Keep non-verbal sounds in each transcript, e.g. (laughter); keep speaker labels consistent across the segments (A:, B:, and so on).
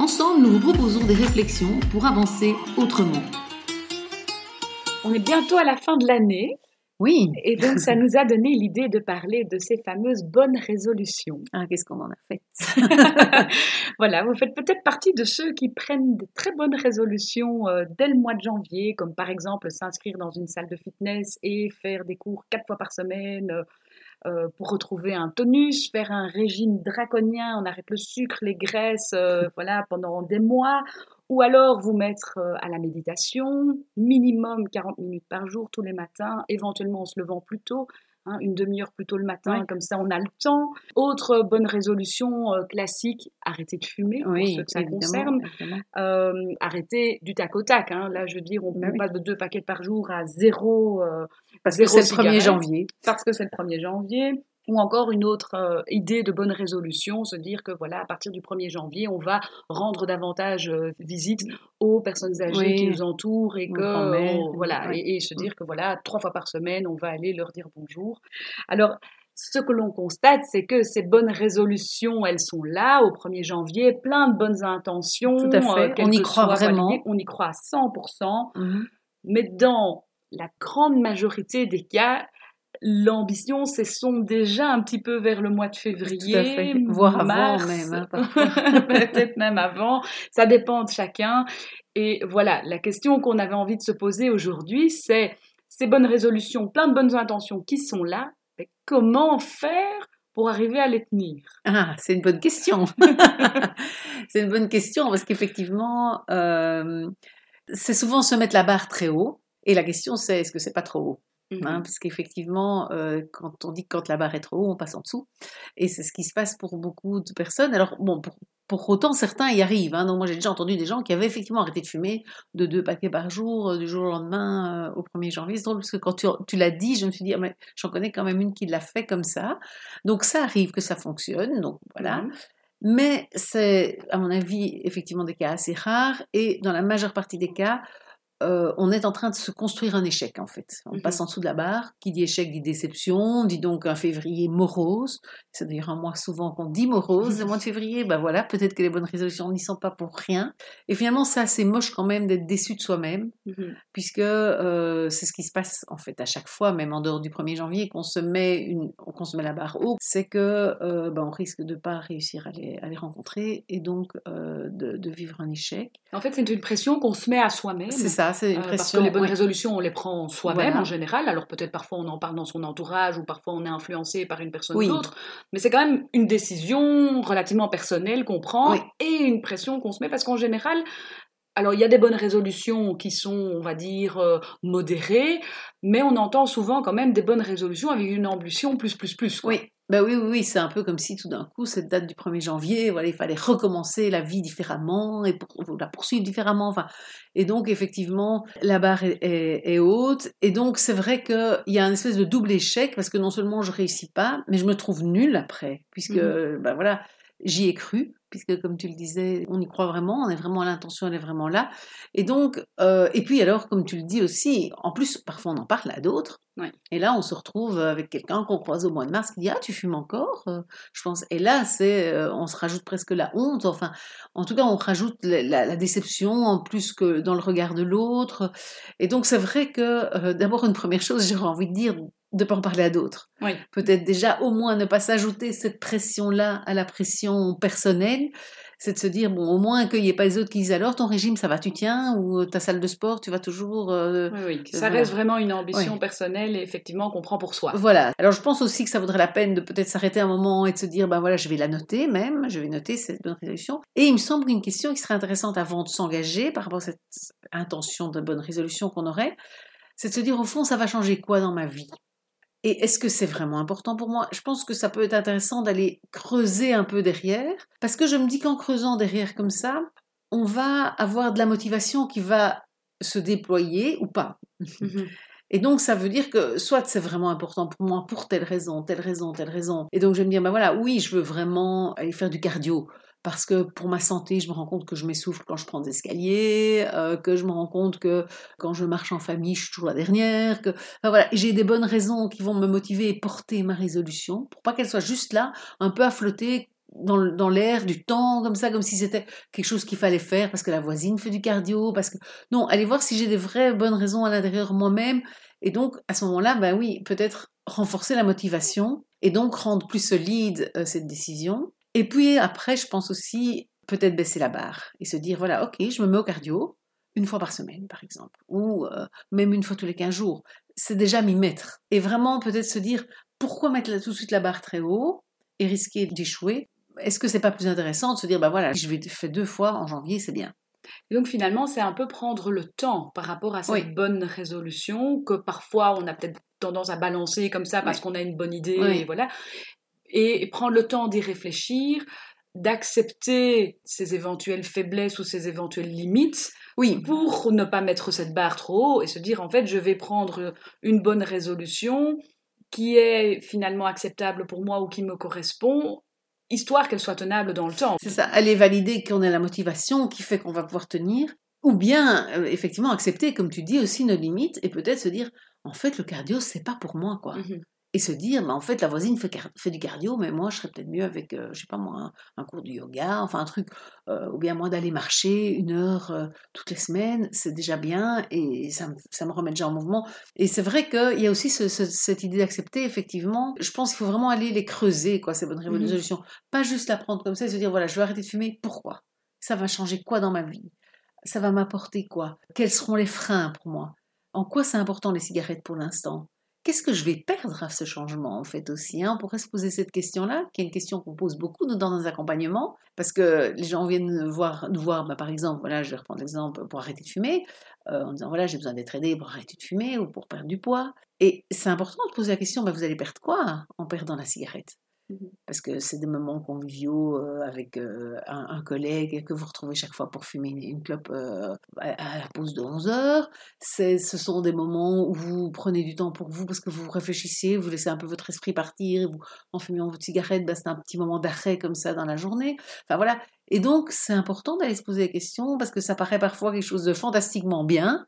A: Ensemble, nous vous proposons des réflexions pour avancer autrement.
B: On est bientôt à la fin de l'année.
A: Oui.
B: Et donc, ça nous a donné l'idée de parler de ces fameuses bonnes résolutions.
A: Ah, qu'est-ce qu'on en a fait? (laughs)
B: Voilà, vous faites peut-être partie de ceux qui prennent de très bonnes résolutions euh, dès le mois de janvier, comme par exemple s'inscrire dans une salle de fitness et faire des cours quatre fois par semaine, euh, euh, pour retrouver un tonus, faire un régime draconien, on arrête le sucre, les graisses, euh, (laughs) voilà, pendant des mois, ou alors vous mettre euh, à la méditation, minimum 40 minutes par jour tous les matins, éventuellement en se levant plus tôt, hein, une demi-heure plus tôt le matin, comme ça on a le temps. Autre bonne résolution classique, arrêter de fumer, pour ceux que ça concerne. arrêter du tac au tac, hein. là je veux dire, on bah passe de deux paquets par jour à zéro
A: parce que c'est le 1er janvier.
B: Parce que c'est le 1er janvier. Ou encore une autre euh, idée de bonne résolution, se dire que voilà, à partir du 1er janvier, on va rendre davantage euh, visite aux personnes âgées qui nous entourent et que voilà, et, se dire que voilà, trois fois par semaine, on va aller leur dire bonjour. Alors, ce que l'on constate, c'est que ces bonnes résolutions, elles sont là au 1er janvier, plein de bonnes intentions.
A: Tout à fait. Euh, on y croit vraiment.
B: on y croit à 100%. Mmh Mais dans la grande majorité des cas, l'ambition s'essonne déjà un petit peu vers le mois de février,
A: voire avant même. Hein, (laughs)
B: peut-être même avant. Ça dépend de chacun. Et voilà, la question qu'on avait envie de se poser aujourd'hui, c'est ces bonnes résolutions, plein de bonnes intentions qui sont là, mais comment faire pour arriver à les tenir?
A: Ah, c'est une bonne question. (laughs) (laughs) c'est une bonne question parce qu'effectivement, euh, c'est souvent se mettre la barre très haut. Et la question, c'est est-ce que c'est pas trop haut? Hein, mmh Parce qu'effectivement, euh, quand on dit que quand la barre est trop haut, on passe en dessous. Et c'est ce qui se passe pour beaucoup de personnes. Alors, bon, pour, autant, certains y arrivent. Hein. Donc, moi, j'ai déjà entendu des gens qui avaient effectivement arrêté de fumer de deux paquets par jour, euh, du jour au lendemain, euh, au 1er janvier. C'est drôle parce que quand tu, l'as dit, je me suis dit, ah, mais j'en connais quand même une qui l'a fait comme ça. Donc, ça arrive que ça fonctionne. Donc, voilà. Mmh mais c'est, à mon avis, effectivement des cas assez rares. Et dans la majeure partie des cas, euh, on est en train de se construire un échec en fait. On mmh passe en dessous de la barre. Qui dit échec dit déception, dit donc un février morose. C'est d'ailleurs un mois souvent qu'on dit morose. Le mois de février, ben voilà, peut-être que les bonnes résolutions n'y sont pas pour rien. Et finalement, c'est assez moche quand même d'être déçu de soi-même, mmh puisque euh, c'est ce qui se passe en fait à chaque fois, même en dehors du 1er janvier, qu'on se met une, qu'on se met la barre haut, c'est que euh, ben, on risque de pas réussir à les, rencontrer et donc de, de vivre un échec.
B: En fait, c'est une pression qu'on se met à soi-même.
A: C'est ça c'est une pression. Euh,
B: parce que les bonnes résolutions, on les prend soi-même en général. Alors peut-être parfois on en parle dans son entourage ou parfois on est influencé par une personne ou l'autre. Mais c'est quand même une décision relativement personnelle qu'on prend et une pression qu'on se met parce qu'en général, alors, il y a des bonnes résolutions qui sont, on va dire, euh, modérées, mais on entend souvent quand même des bonnes résolutions avec une ambition plus, plus, plus.
A: Oui, ben oui, oui, oui, c'est un peu comme si tout d'un coup, cette date du 1er janvier, voilà, il fallait recommencer la vie différemment et la poursuivre différemment. Enfin, et donc, effectivement, la barre est, haute. Et donc, c'est vrai qu'il y a un espèce de double échec parce que non seulement je réussis pas, mais je me trouve nulle après, puisque, mmh ben voilà, j'y ai cru puisque comme tu le disais, on y croit vraiment, on est vraiment l'intention, elle est vraiment là. Et donc, euh, et puis alors, comme tu le dis aussi, en plus, parfois on en parle à d'autres. Et là, on se retrouve avec quelqu'un qu'on croise au mois de mars qui dit ah tu fumes encore, euh, je pense. Et là, c'est, euh, on se rajoute presque la honte. Enfin, en tout cas, on rajoute la, déception en plus que dans le regard de l'autre. Et donc, c'est vrai que d'abord une première chose, j'aurais envie de dire de ne pas en parler à d'autres. Peut-être déjà au moins ne pas s'ajouter cette pression-là à la pression personnelle. C'est de se dire, bon, au moins qu'il n'y ait pas les autres qui disent alors ton régime, ça va, tu tiens, ou ta salle de sport, tu vas toujours.
B: Euh, oui, oui, ça reste vraiment une ambition personnelle et effectivement qu'on prend pour soi.
A: Voilà. Alors je pense aussi que ça vaudrait la peine de peut-être s'arrêter un moment et de se dire, ben voilà, je vais la noter même, je vais noter cette bonne résolution. Et il me semble qu'une question qui serait intéressante avant de s'engager par rapport à cette intention de bonne résolution qu'on aurait, c'est de se dire, au fond, ça va changer quoi dans ma vie? Et est-ce que c'est vraiment important pour moi? Je pense que ça peut être intéressant d'aller creuser un peu derrière, parce que je me dis qu'en creusant derrière comme ça, on va avoir de la motivation qui va se déployer ou pas. Mhm. Et donc, ça veut dire que soit c'est vraiment important pour moi pour telle raison, telle raison, telle raison. Et donc, je vais me dire, ben voilà, oui, je veux vraiment aller faire du cardio parce que pour ma santé, je me rends compte que je m'essouffle quand je prends des escaliers, euh, que je me rends compte que quand je marche en famille, je suis toujours la dernière, que enfin, voilà, j'ai des bonnes raisons qui vont me motiver et porter ma résolution pour pas qu'elle soit juste là, un peu à flotter dans, l'air du temps comme ça, comme si c'était quelque chose qu'il fallait faire parce que la voisine fait du cardio, parce que non, allez voir si j'ai des vraies bonnes raisons à l'intérieur moi-même et donc à ce moment-là, ben oui, peut-être renforcer la motivation et donc rendre plus solide euh, cette décision et puis après, je pense aussi peut-être baisser la barre et se dire, voilà, ok, je me mets au cardio une fois par semaine, par exemple, ou euh, même une fois tous les 15 jours. C'est déjà m'y mettre. Et vraiment peut-être se dire, pourquoi mettre tout de suite la barre très haut et risquer d'échouer? Est-ce que c'est pas plus intéressant de se dire, bah voilà, je vais faire deux fois en janvier, c'est bien.
B: Et donc finalement, c'est un peu prendre le temps par rapport à cette bonne résolution que parfois on a peut-être tendance à balancer comme ça parce qu'on a une bonne idée et voilà et prendre le temps d'y réfléchir, d'accepter ses éventuelles faiblesses ou ses éventuelles limites, oui. pour ne pas mettre cette barre trop haut et se dire en fait je vais prendre une bonne résolution qui est finalement acceptable pour moi ou qui me correspond, histoire qu'elle soit tenable dans le temps.
A: C'est ça, aller valider qu'on a la motivation qui fait qu'on va pouvoir tenir, ou bien euh, effectivement accepter, comme tu dis, aussi nos limites et peut-être se dire en fait le cardio c'est pas pour moi quoi. Mhm et se dire, bah, en fait, la voisine fait, fait, du cardio, mais moi, je serais peut-être mieux avec, euh, je sais pas moi, un, cours de yoga, enfin un truc, euh, ou bien moi d'aller marcher une heure euh, toutes les semaines, c'est déjà bien, et ça me, ça me, remet déjà en mouvement. Et c'est vrai qu'il y a aussi cette idée d'accepter, effectivement. Je pense qu'il faut vraiment aller les creuser, quoi, ces bonnes mmh résolutions. Pas juste la prendre comme ça et se dire, voilà, je vais arrêter de fumer, pourquoi? Ça va changer quoi dans ma vie? Ça va m'apporter quoi? Quels seront les freins pour moi? En quoi c'est important les cigarettes pour l'instant? Qu'est-ce que je vais perdre à ce changement en fait aussi hein? On pourrait se poser cette question-là, qui est une question qu'on pose beaucoup dans nos accompagnements, parce que les gens viennent voir, nous voir, bah, par exemple, voilà, je vais reprendre l'exemple pour arrêter de fumer, euh, en disant voilà, j'ai besoin d'être aidé pour arrêter de fumer ou pour perdre du poids. Et c'est important de poser la question, bah, vous allez perdre quoi en perdant la cigarette? Parce que c'est des moments conviviaux euh, avec euh, un, collègue que vous retrouvez chaque fois pour fumer une, clope euh, à, la pause de 11 heures. Ce sont des moments où vous prenez du temps pour vous parce que vous réfléchissez, vous laissez un peu votre esprit partir, vous, en fumant votre cigarette, bah, c'est un petit moment d'arrêt comme ça dans la journée. Enfin voilà. Et donc c'est important d'aller se poser la question parce que ça paraît parfois quelque chose de fantastiquement bien.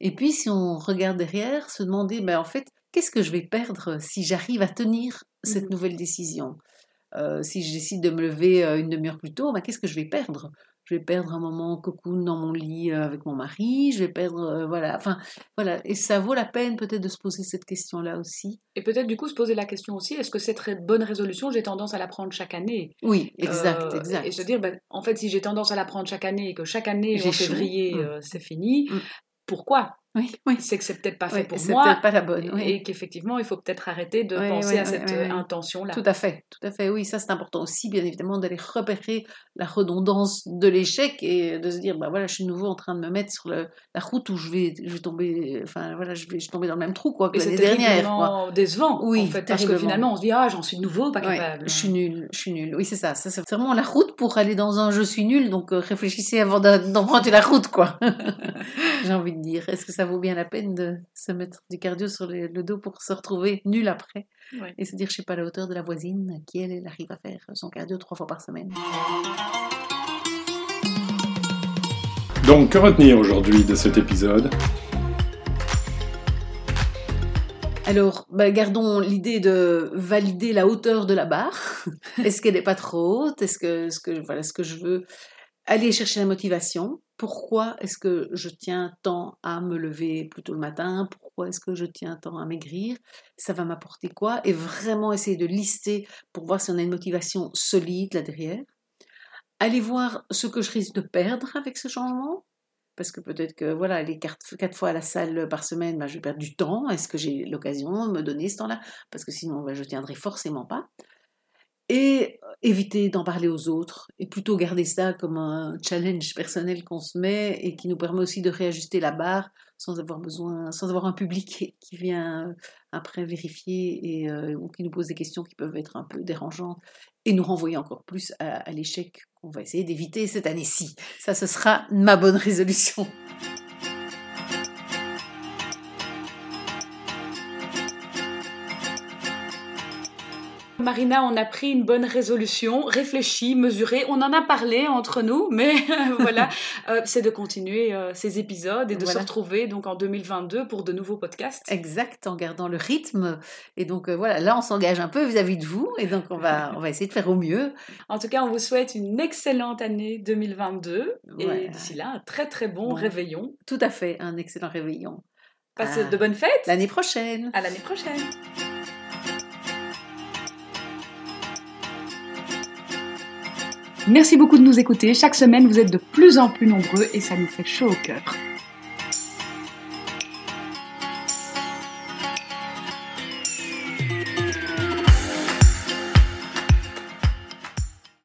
A: Et puis si on regarde derrière, se demander, ben, en fait, qu'est-ce que je vais perdre si j'arrive à tenir cette mmh nouvelle décision? Euh, si je décide de me lever euh, une demi-heure plus tôt, bah, qu'est-ce que je vais perdre? Je vais perdre un moment cocoon dans mon lit euh, avec mon mari, je vais perdre, voilà, enfin, voilà. Et ça vaut la peine peut-être de se poser cette question-là aussi.
B: Et peut-être du coup se poser la question aussi, est-ce que cette bonne résolution, j'ai tendance à la prendre chaque année?
A: Oui, exact, exact.
B: Et se dire, ben, en fait, si j'ai tendance à la prendre chaque année et que chaque année, en février, mmh. c'est fini, mmh. pourquoi?
A: Oui, oui.
B: c'est que c'est peut-être pas fait pour moi.
A: C'est pas la bonne.
B: Et qu'effectivement, il faut peut-être arrêter de penser à cette intention-là.
A: Tout à fait, tout à fait. Oui, ça c'est important aussi, bien évidemment, d'aller repérer la redondance de l'échec et de se dire, bah voilà, je suis nouveau en train de me mettre sur le, la route où je vais, je vais tomber, enfin voilà, je vais, je tomber dans le même trou quoi que l'année dernière.
B: Quoi. décevant. Oui, en fait, parce que finalement, on se dit, ah, j'en suis nouveau, pas capable.
A: je suis nul, je suis nul. Oui, c'est ça. ça c'est vraiment la route pour aller dans un je suis nul. Donc euh, réfléchissez avant d'emprunter la route, quoi. (laughs) J'ai envie de dire. Est-ce que ça vaut bien la peine de se mettre du cardio sur le, dos pour se retrouver nul après et se dire je suis pas à la hauteur de la voisine qui elle, elle arrive à faire son cardio trois fois par semaine.
C: Donc que retenir aujourd'hui de cet épisode?
A: Alors, bah, gardons l'idée de valider la hauteur de la barre. (laughs) Est-ce qu'elle n'est pas trop haute? Est-ce que, ce que, voilà, ce que je veux aller chercher la motivation pourquoi est-ce que je tiens tant à me lever plus tôt le matin? Pourquoi est-ce que je tiens tant à maigrir? Ça va m'apporter quoi? Et vraiment essayer de lister pour voir si on a une motivation solide là derrière. Aller voir ce que je risque de perdre avec ce changement. Parce que peut-être que voilà, aller quatre, fois à la salle par semaine, ben, je perdre du temps. Est-ce que j'ai l'occasion de me donner ce temps-là? Parce que sinon, ben, je tiendrai forcément pas. Et éviter d'en parler aux autres et plutôt garder ça comme un challenge personnel qu'on se met et qui nous permet aussi de réajuster la barre sans avoir besoin, sans avoir un public (laughs) qui vient après vérifier et euh, ou qui nous pose des questions qui peuvent être un peu dérangeantes et nous renvoyer encore plus à l'échec qu'on va essayer d'éviter cette année-ci. Ça, ce sera ma bonne (laughs) résolution.
B: Marina, on a pris une bonne résolution, réfléchie, mesurée. On en a parlé entre nous, mais (laughs) voilà, (laughs) euh, c'est de continuer euh, ces épisodes et de se retrouver donc en 2022 pour de nouveaux podcasts.
A: Exact, en gardant le rythme. Et donc euh, voilà, là on s'engage un peu vis-à-vis de vous et donc on va, (laughs) on va essayer de faire au mieux.
B: En tout cas, on vous souhaite une excellente année 2022 et d'ici là, un très très bon, réveillon.
A: Tout à fait, un excellent réveillon.
B: Passez de bonnes fêtes.
A: L'année prochaine.
B: À l'année prochaine. Merci beaucoup de nous écouter. Chaque semaine, vous êtes de plus en plus nombreux et ça nous fait chaud au cœur.